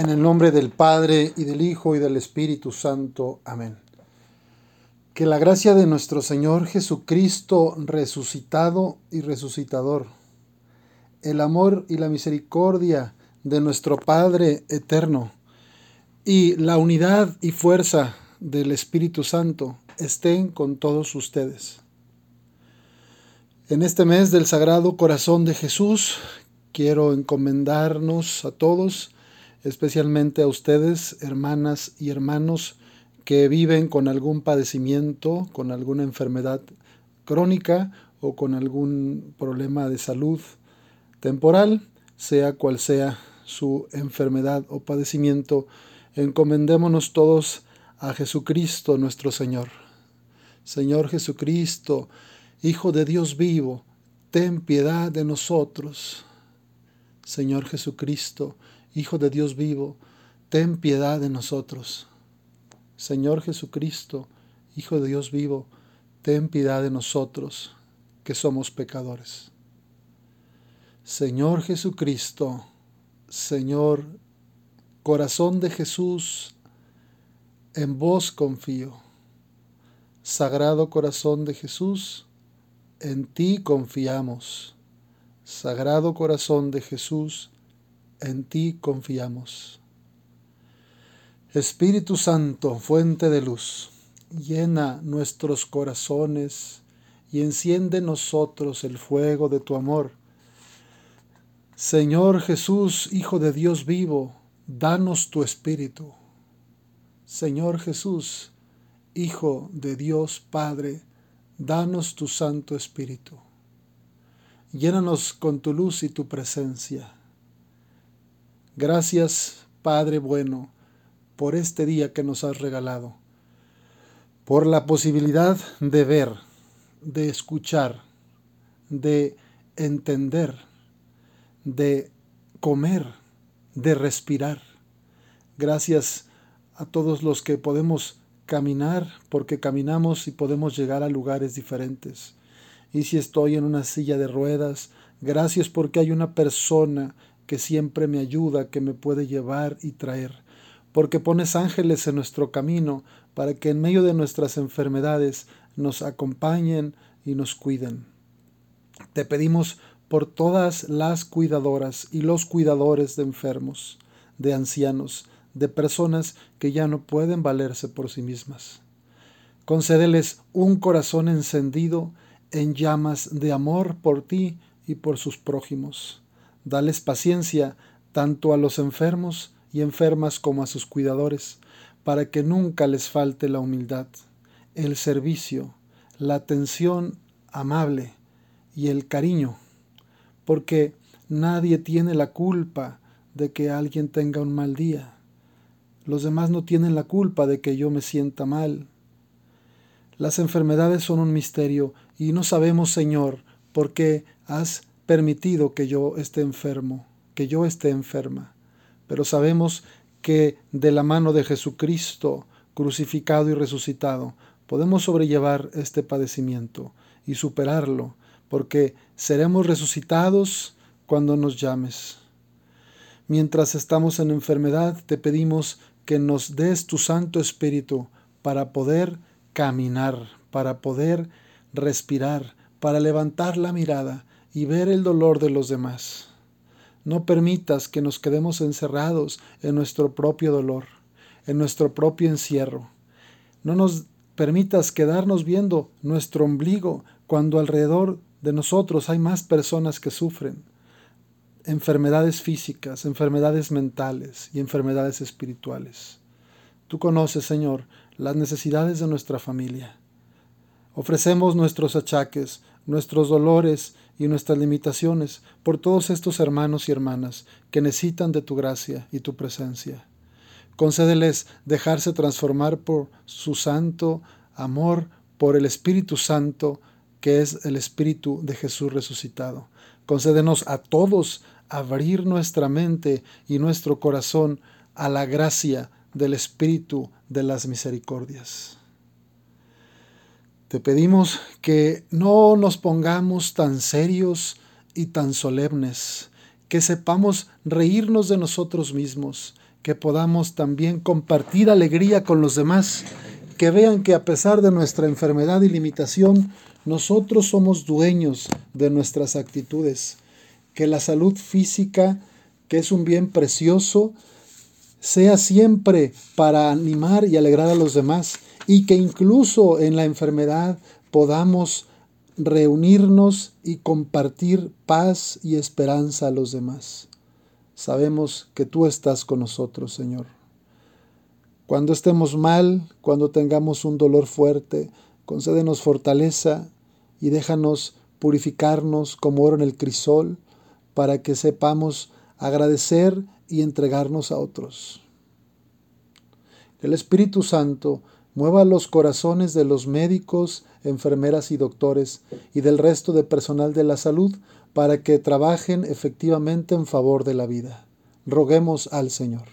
En el nombre del Padre y del Hijo y del Espíritu Santo. Amén. Que la gracia de nuestro Señor Jesucristo resucitado y resucitador, el amor y la misericordia de nuestro Padre eterno y la unidad y fuerza del Espíritu Santo estén con todos ustedes. En este mes del Sagrado Corazón de Jesús, quiero encomendarnos a todos, especialmente a ustedes, hermanas y hermanos que viven con algún padecimiento, con alguna enfermedad crónica o con algún problema de salud temporal, sea cual sea su enfermedad o padecimiento, encomendémonos todos a Jesucristo nuestro Señor. Señor Jesucristo, Hijo de Dios vivo, ten piedad de nosotros. Señor Jesucristo, Hijo de Dios vivo, ten piedad de nosotros. Señor Jesucristo, Hijo de Dios vivo, ten piedad de nosotros, que somos pecadores. Señor Jesucristo, Señor, corazón de Jesús, en vos confío. Sagrado corazón de Jesús, en ti confiamos. Sagrado corazón de Jesús, en ti confiamos. Espíritu Santo, fuente de luz, llena nuestros corazones y enciende en nosotros el fuego de tu amor. Señor Jesús, Hijo de Dios vivo, danos tu Espíritu. Señor Jesús, Hijo de Dios Padre, danos tu Santo Espíritu. Llénanos con tu luz y tu presencia. Gracias, Padre bueno, por este día que nos has regalado, por la posibilidad de ver, de escuchar, de entender, de comer, de respirar. Gracias a todos los que podemos caminar, porque caminamos y podemos llegar a lugares diferentes y si estoy en una silla de ruedas, gracias porque hay una persona que siempre me ayuda, que me puede llevar y traer, porque pones ángeles en nuestro camino para que en medio de nuestras enfermedades nos acompañen y nos cuiden. Te pedimos por todas las cuidadoras y los cuidadores de enfermos, de ancianos, de personas que ya no pueden valerse por sí mismas. Concédeles un corazón encendido en llamas de amor por ti y por sus prójimos. Dales paciencia tanto a los enfermos y enfermas como a sus cuidadores, para que nunca les falte la humildad, el servicio, la atención amable y el cariño, porque nadie tiene la culpa de que alguien tenga un mal día. Los demás no tienen la culpa de que yo me sienta mal las enfermedades son un misterio y no sabemos, Señor, por qué has permitido que yo esté enfermo, que yo esté enferma. Pero sabemos que de la mano de Jesucristo, crucificado y resucitado, podemos sobrellevar este padecimiento y superarlo, porque seremos resucitados cuando nos llames. Mientras estamos en enfermedad, te pedimos que nos des tu Santo Espíritu para poder caminar, para poder respirar, para levantar la mirada y ver el dolor de los demás. No permitas que nos quedemos encerrados en nuestro propio dolor, en nuestro propio encierro. No nos permitas quedarnos viendo nuestro ombligo cuando alrededor de nosotros hay más personas que sufren enfermedades físicas, enfermedades mentales y enfermedades espirituales. Tú conoces, Señor, las necesidades de nuestra familia. Ofrecemos nuestros achaques, nuestros dolores y nuestras limitaciones por todos estos hermanos y hermanas que necesitan de tu gracia y tu presencia. Concédeles dejarse transformar por su santo amor, por el Espíritu Santo, que es el Espíritu de Jesús resucitado. Concédenos a todos abrir nuestra mente y nuestro corazón a la gracia del Espíritu de las misericordias. Te pedimos que no nos pongamos tan serios y tan solemnes, que sepamos reírnos de nosotros mismos, que podamos también compartir alegría con los demás, que vean que a pesar de nuestra enfermedad y limitación, nosotros somos dueños de nuestras actitudes, que la salud física, que es un bien precioso, sea siempre para animar y alegrar a los demás y que incluso en la enfermedad podamos reunirnos y compartir paz y esperanza a los demás. Sabemos que tú estás con nosotros, Señor. Cuando estemos mal, cuando tengamos un dolor fuerte, concédenos fortaleza y déjanos purificarnos como oro en el crisol para que sepamos agradecer y entregarnos a otros. El Espíritu Santo mueva los corazones de los médicos, enfermeras y doctores y del resto de personal de la salud para que trabajen efectivamente en favor de la vida. Roguemos al Señor.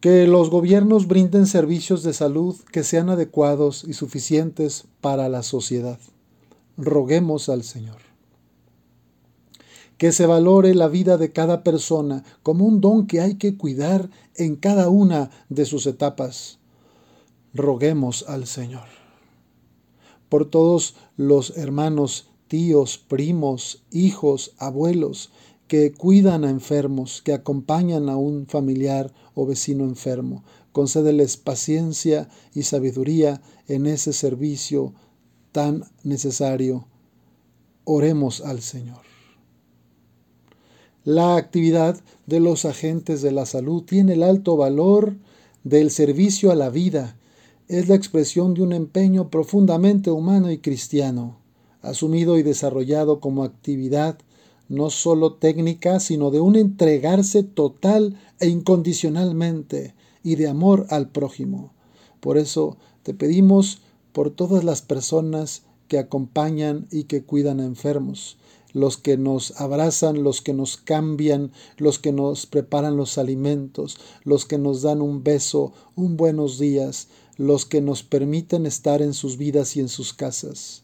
Que los gobiernos brinden servicios de salud que sean adecuados y suficientes para la sociedad. Roguemos al Señor. Que se valore la vida de cada persona como un don que hay que cuidar en cada una de sus etapas. Roguemos al Señor. Por todos los hermanos tíos, primos, hijos, abuelos, que cuidan a enfermos, que acompañan a un familiar o vecino enfermo. Concédeles paciencia y sabiduría en ese servicio tan necesario. Oremos al Señor. La actividad de los agentes de la salud tiene el alto valor del servicio a la vida. Es la expresión de un empeño profundamente humano y cristiano asumido y desarrollado como actividad no solo técnica, sino de un entregarse total e incondicionalmente y de amor al prójimo. Por eso te pedimos por todas las personas que acompañan y que cuidan a enfermos, los que nos abrazan, los que nos cambian, los que nos preparan los alimentos, los que nos dan un beso, un buenos días, los que nos permiten estar en sus vidas y en sus casas.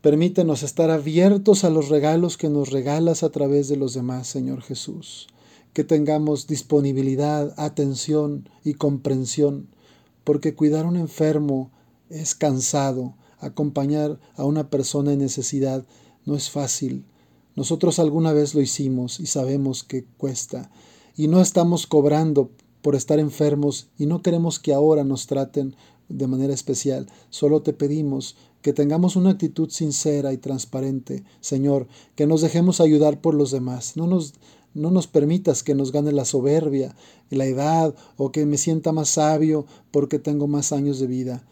Permítenos estar abiertos a los regalos que nos regalas a través de los demás, Señor Jesús. Que tengamos disponibilidad, atención y comprensión, porque cuidar a un enfermo es cansado, acompañar a una persona en necesidad no es fácil. Nosotros alguna vez lo hicimos y sabemos que cuesta. Y no estamos cobrando por estar enfermos y no queremos que ahora nos traten de manera especial. Solo te pedimos que tengamos una actitud sincera y transparente, Señor, que nos dejemos ayudar por los demás. No nos, no nos permitas que nos gane la soberbia, la edad o que me sienta más sabio porque tengo más años de vida.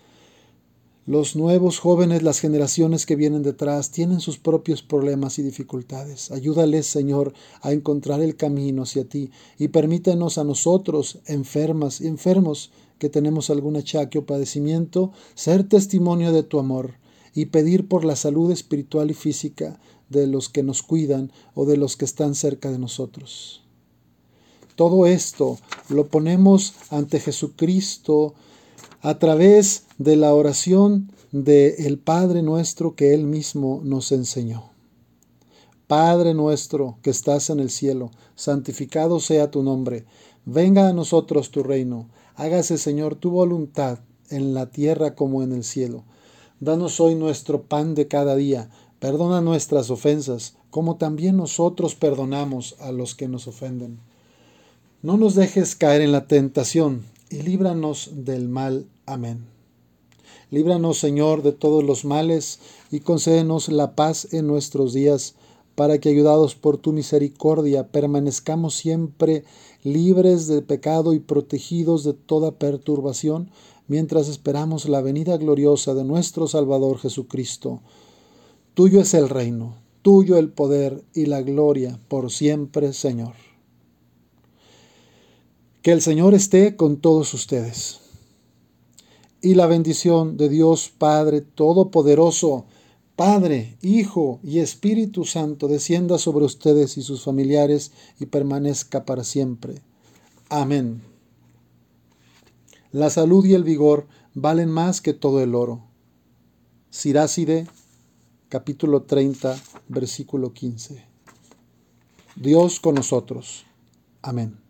Los nuevos jóvenes, las generaciones que vienen detrás, tienen sus propios problemas y dificultades. Ayúdales, Señor, a encontrar el camino hacia ti y permítenos a nosotros, enfermas y enfermos, que tenemos algún achaque o padecimiento, ser testimonio de tu amor y pedir por la salud espiritual y física de los que nos cuidan o de los que están cerca de nosotros. Todo esto lo ponemos ante Jesucristo a través de la oración del el Padre nuestro que Él mismo nos enseñó. Padre nuestro que estás en el cielo, santificado sea tu nombre, venga a nosotros tu reino Hágase, Señor, tu voluntad en la tierra como en el cielo. Danos hoy nuestro pan de cada día. Perdona nuestras ofensas, como también nosotros perdonamos a los que nos ofenden. No nos dejes caer en la tentación y líbranos del mal. Amén. Líbranos, Señor, de todos los males y concédenos la paz en nuestros días, para que, ayudados por tu misericordia, permanezcamos siempre libres de pecado y protegidos de toda perturbación, mientras esperamos la venida gloriosa de nuestro Salvador Jesucristo. Tuyo es el reino, tuyo el poder y la gloria por siempre, Señor. Que el Señor esté con todos ustedes. Y la bendición de Dios Padre Todopoderoso, Padre, Hijo y Espíritu Santo descienda sobre ustedes y sus familiares y permanezca para siempre. Amén. La salud y el vigor valen más que todo el oro. Siráside, capítulo 30, versículo 15. Dios con nosotros. Amén.